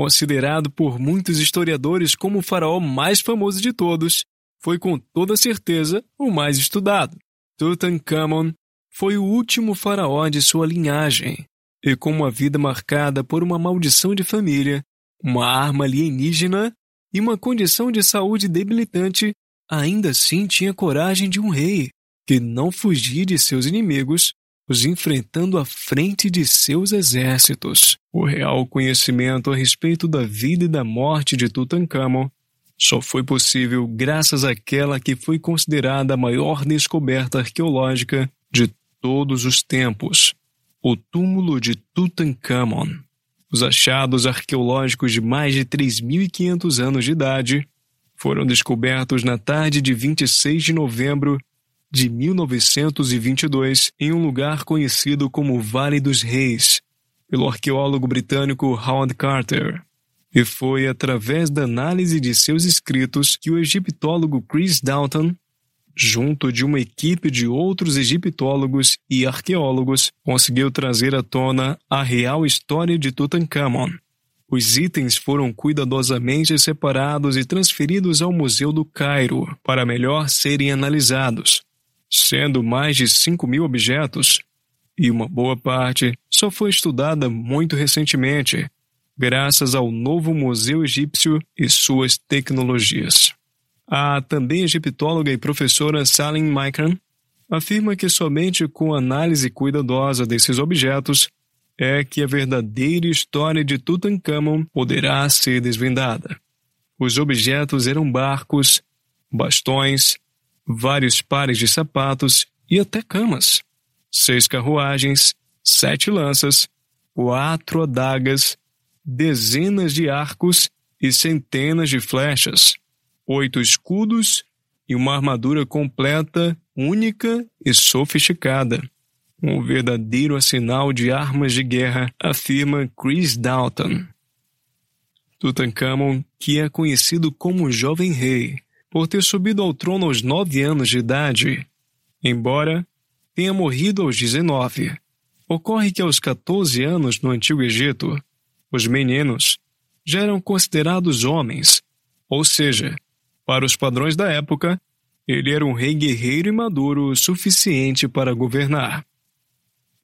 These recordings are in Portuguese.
considerado por muitos historiadores como o faraó mais famoso de todos, foi com toda certeza o mais estudado. Tutankhamon foi o último faraó de sua linhagem, e com uma vida marcada por uma maldição de família, uma arma alienígena e uma condição de saúde debilitante, ainda assim tinha coragem de um rei, que não fugia de seus inimigos, os enfrentando à frente de seus exércitos. O real conhecimento a respeito da vida e da morte de Tutankhamon só foi possível graças àquela que foi considerada a maior descoberta arqueológica de todos os tempos, o túmulo de Tutankhamon. Os achados arqueológicos de mais de 3.500 anos de idade foram descobertos na tarde de 26 de novembro de 1922 em um lugar conhecido como Vale dos Reis, pelo arqueólogo britânico Howard Carter. E foi através da análise de seus escritos que o egiptólogo Chris Dalton junto de uma equipe de outros egiptólogos e arqueólogos, conseguiu trazer à tona a real história de Tutankhamon. Os itens foram cuidadosamente separados e transferidos ao Museu do Cairo para melhor serem analisados, sendo mais de 5 mil objetos, e uma boa parte só foi estudada muito recentemente, graças ao novo Museu Egípcio e suas tecnologias. A também egiptóloga e professora Salim Micron afirma que somente com análise cuidadosa desses objetos é que a verdadeira história de Tutankhamon poderá ser desvendada. Os objetos eram barcos, bastões, vários pares de sapatos e até camas, seis carruagens, sete lanças, quatro adagas, dezenas de arcos e centenas de flechas oito escudos e uma armadura completa, única e sofisticada. Um verdadeiro arsenal de armas de guerra, afirma Chris Dalton. Tutankhamon, que é conhecido como Jovem Rei, por ter subido ao trono aos nove anos de idade, embora tenha morrido aos 19. Ocorre que aos 14 anos no Antigo Egito, os meninos já eram considerados homens, ou seja, para os padrões da época, ele era um rei guerreiro e maduro o suficiente para governar.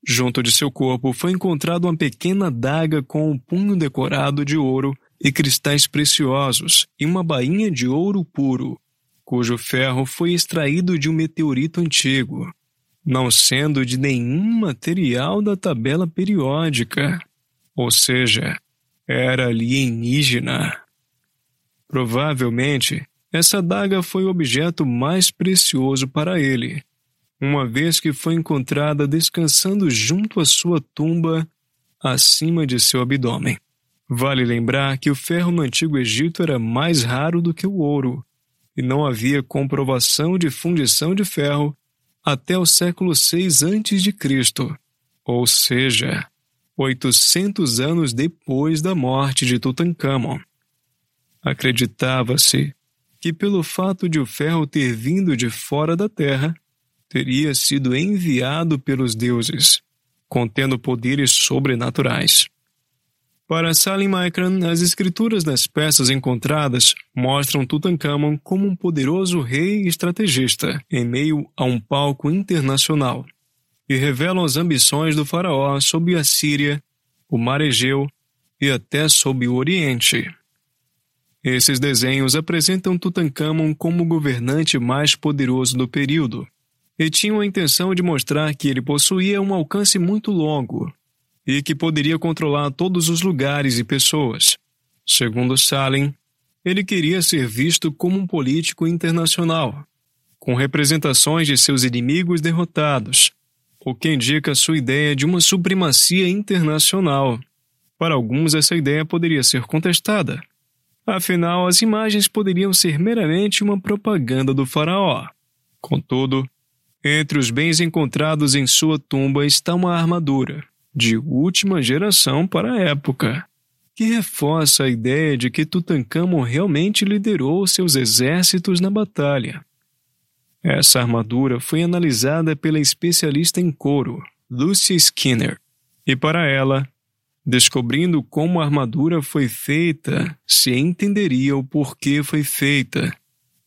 Junto de seu corpo foi encontrada uma pequena daga com um punho decorado de ouro e cristais preciosos e uma bainha de ouro puro, cujo ferro foi extraído de um meteorito antigo, não sendo de nenhum material da tabela periódica, ou seja, era alienígena. Provavelmente, essa adaga foi o objeto mais precioso para ele, uma vez que foi encontrada descansando junto à sua tumba, acima de seu abdômen. Vale lembrar que o ferro no Antigo Egito era mais raro do que o ouro, e não havia comprovação de fundição de ferro até o século VI a.C., ou seja, 800 anos depois da morte de Tutankhamon. Acreditava-se que, pelo fato de o ferro ter vindo de fora da terra, teria sido enviado pelos deuses, contendo poderes sobrenaturais. Para Salim Maikran, as escrituras das peças encontradas mostram Tutankhamon como um poderoso rei estrategista em meio a um palco internacional e revelam as ambições do faraó sobre a Síria, o Mar Egeu e até sobre o Oriente. Esses desenhos apresentam Tutankhamon como o governante mais poderoso do período, e tinham a intenção de mostrar que ele possuía um alcance muito longo e que poderia controlar todos os lugares e pessoas. Segundo Salim, ele queria ser visto como um político internacional, com representações de seus inimigos derrotados, o que indica sua ideia de uma supremacia internacional. Para alguns, essa ideia poderia ser contestada, Afinal, as imagens poderiam ser meramente uma propaganda do faraó. Contudo, entre os bens encontrados em sua tumba está uma armadura, de última geração para a época, que reforça a ideia de que Tutankhamon realmente liderou seus exércitos na batalha. Essa armadura foi analisada pela especialista em couro, Lucy Skinner, e para ela, Descobrindo como a armadura foi feita, se entenderia o porquê foi feita,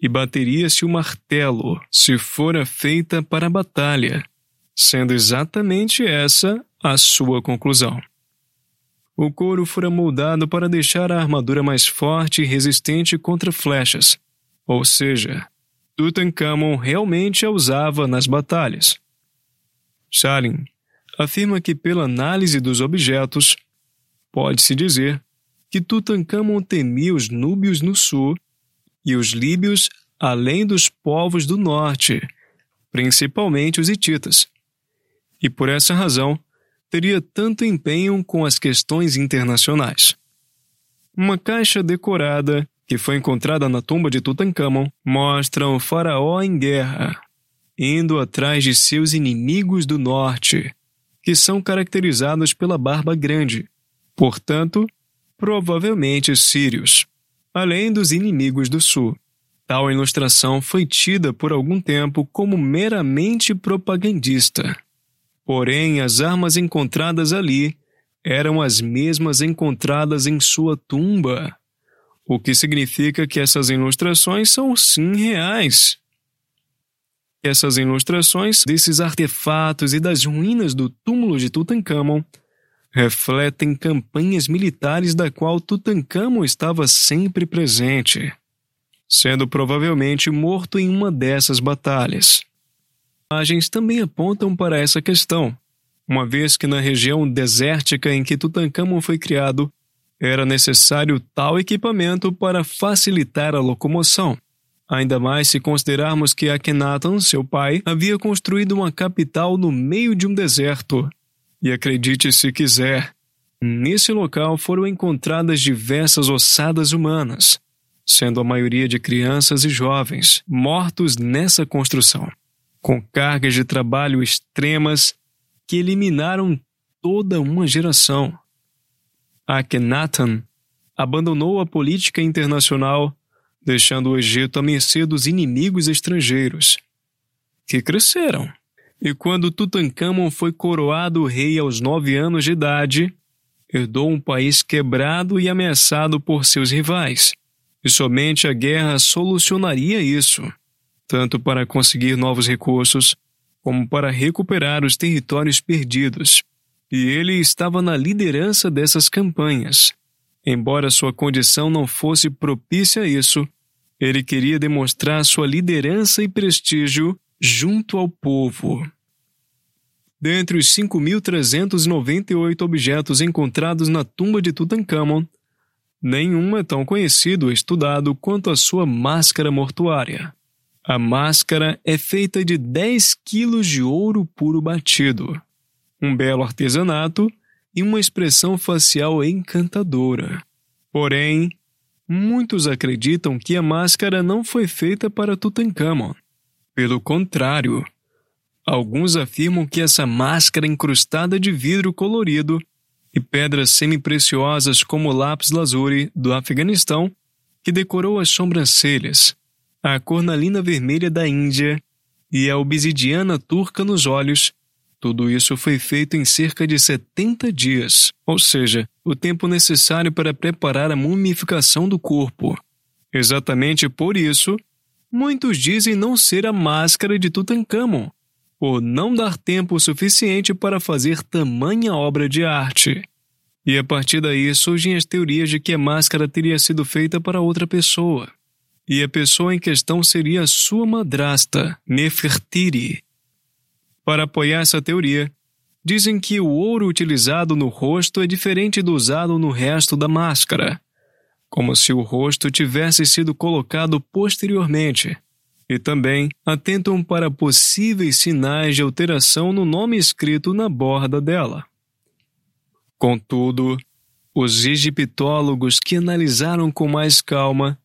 e bateria-se o martelo se fora feita para a batalha, sendo exatamente essa a sua conclusão. O couro fora moldado para deixar a armadura mais forte e resistente contra flechas, ou seja, Tutankhamon realmente a usava nas batalhas. Stalin afirma que, pela análise dos objetos, pode-se dizer que Tutankhamon temia os núbios no sul e os líbios além dos povos do norte, principalmente os hititas. E por essa razão, teria tanto empenho com as questões internacionais. Uma caixa decorada, que foi encontrada na tumba de Tutankhamon, mostra o faraó em guerra, indo atrás de seus inimigos do norte, que são caracterizados pela barba grande, portanto, provavelmente sírios, além dos inimigos do sul. Tal ilustração foi tida por algum tempo como meramente propagandista. Porém, as armas encontradas ali eram as mesmas encontradas em sua tumba, o que significa que essas ilustrações são sim reais. Essas ilustrações desses artefatos e das ruínas do túmulo de Tutankhamon refletem campanhas militares da qual Tutankhamon estava sempre presente, sendo provavelmente morto em uma dessas batalhas imagens também apontam para essa questão, uma vez que na região desértica em que Tutankhamon foi criado, era necessário tal equipamento para facilitar a locomoção. Ainda mais se considerarmos que Akhenaton, seu pai, havia construído uma capital no meio de um deserto. E acredite se quiser, nesse local foram encontradas diversas ossadas humanas, sendo a maioria de crianças e jovens mortos nessa construção com cargas de trabalho extremas que eliminaram toda uma geração. Akhenaten abandonou a política internacional, deixando o Egito à mercê dos inimigos estrangeiros, que cresceram. E quando Tutankhamon foi coroado rei aos nove anos de idade, herdou um país quebrado e ameaçado por seus rivais, e somente a guerra solucionaria isso tanto para conseguir novos recursos, como para recuperar os territórios perdidos. E ele estava na liderança dessas campanhas. Embora sua condição não fosse propícia a isso, ele queria demonstrar sua liderança e prestígio junto ao povo. Dentre os 5.398 objetos encontrados na tumba de Tutankhamon, nenhum é tão conhecido ou estudado quanto a sua máscara mortuária. A máscara é feita de 10 quilos de ouro puro batido, um belo artesanato e uma expressão facial encantadora. Porém, muitos acreditam que a máscara não foi feita para Tutankhamon. Pelo contrário, alguns afirmam que essa máscara incrustada de vidro colorido e pedras semi-preciosas como o lápis lazuli do Afeganistão, que decorou as sobrancelhas, a cornalina vermelha da Índia e a obsidiana turca nos olhos, tudo isso foi feito em cerca de 70 dias, ou seja, o tempo necessário para preparar a mumificação do corpo. Exatamente por isso, muitos dizem não ser a máscara de Tutankhamon, por não dar tempo suficiente para fazer tamanha obra de arte. E a partir daí surgem as teorias de que a máscara teria sido feita para outra pessoa e a pessoa em questão seria sua madrasta, Nefertiri. Para apoiar essa teoria, dizem que o ouro utilizado no rosto é diferente do usado no resto da máscara, como se o rosto tivesse sido colocado posteriormente, e também atentam para possíveis sinais de alteração no nome escrito na borda dela. Contudo, os egiptólogos que analisaram com mais calma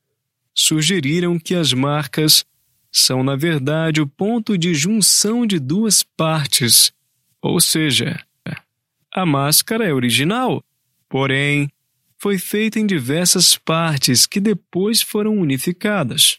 sugeriram que as marcas são, na verdade, o ponto de junção de duas partes, ou seja, a máscara é original, porém, foi feita em diversas partes que depois foram unificadas.